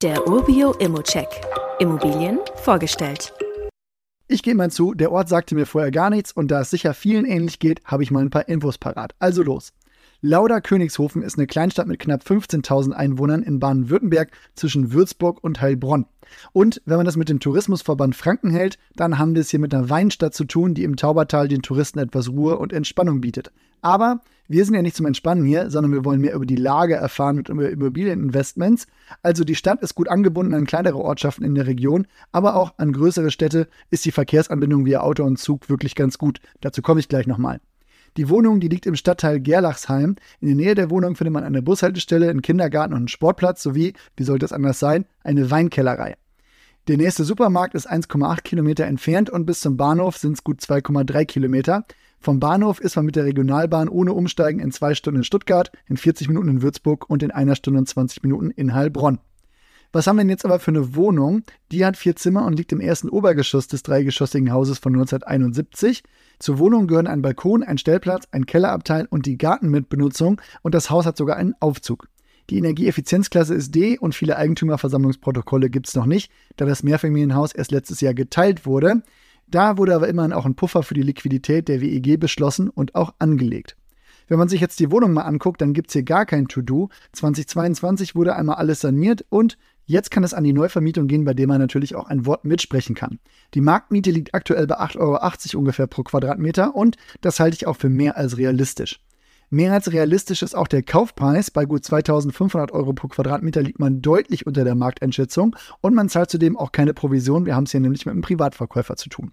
Der Urbio Immocheck. Immobilien vorgestellt. Ich gebe mal zu, der Ort sagte mir vorher gar nichts und da es sicher vielen ähnlich geht, habe ich mal ein paar Infos parat. Also los. Lauder Königshofen ist eine Kleinstadt mit knapp 15.000 Einwohnern in Baden-Württemberg zwischen Würzburg und Heilbronn. Und wenn man das mit dem Tourismusverband Franken hält, dann haben wir es hier mit einer Weinstadt zu tun, die im Taubertal den Touristen etwas Ruhe und Entspannung bietet. Aber wir sind ja nicht zum Entspannen hier, sondern wir wollen mehr über die Lage erfahren und über Immobilieninvestments. Also die Stadt ist gut angebunden an kleinere Ortschaften in der Region, aber auch an größere Städte ist die Verkehrsanbindung via Auto und Zug wirklich ganz gut. Dazu komme ich gleich nochmal. Die Wohnung, die liegt im Stadtteil Gerlachsheim. In der Nähe der Wohnung findet man eine Bushaltestelle, einen Kindergarten und einen Sportplatz sowie, wie sollte es anders sein, eine Weinkellerei. Der nächste Supermarkt ist 1,8 Kilometer entfernt und bis zum Bahnhof sind es gut 2,3 Kilometer. Vom Bahnhof ist man mit der Regionalbahn ohne Umsteigen in zwei Stunden in Stuttgart, in 40 Minuten in Würzburg und in einer Stunde und 20 Minuten in Heilbronn. Was haben wir denn jetzt aber für eine Wohnung? Die hat vier Zimmer und liegt im ersten Obergeschoss des dreigeschossigen Hauses von 1971. Zur Wohnung gehören ein Balkon, ein Stellplatz, ein Kellerabteil und die Gartenmitbenutzung und das Haus hat sogar einen Aufzug. Die Energieeffizienzklasse ist D und viele Eigentümerversammlungsprotokolle gibt es noch nicht, da das Mehrfamilienhaus erst letztes Jahr geteilt wurde. Da wurde aber immerhin auch ein Puffer für die Liquidität der WEG beschlossen und auch angelegt. Wenn man sich jetzt die Wohnung mal anguckt, dann gibt es hier gar kein To-Do. 2022 wurde einmal alles saniert und Jetzt kann es an die Neuvermietung gehen, bei der man natürlich auch ein Wort mitsprechen kann. Die Marktmiete liegt aktuell bei 8,80 Euro ungefähr pro Quadratmeter und das halte ich auch für mehr als realistisch. Mehr als realistisch ist auch der Kaufpreis. Bei gut 2500 Euro pro Quadratmeter liegt man deutlich unter der Markteinschätzung und man zahlt zudem auch keine Provision. Wir haben es hier nämlich mit einem Privatverkäufer zu tun.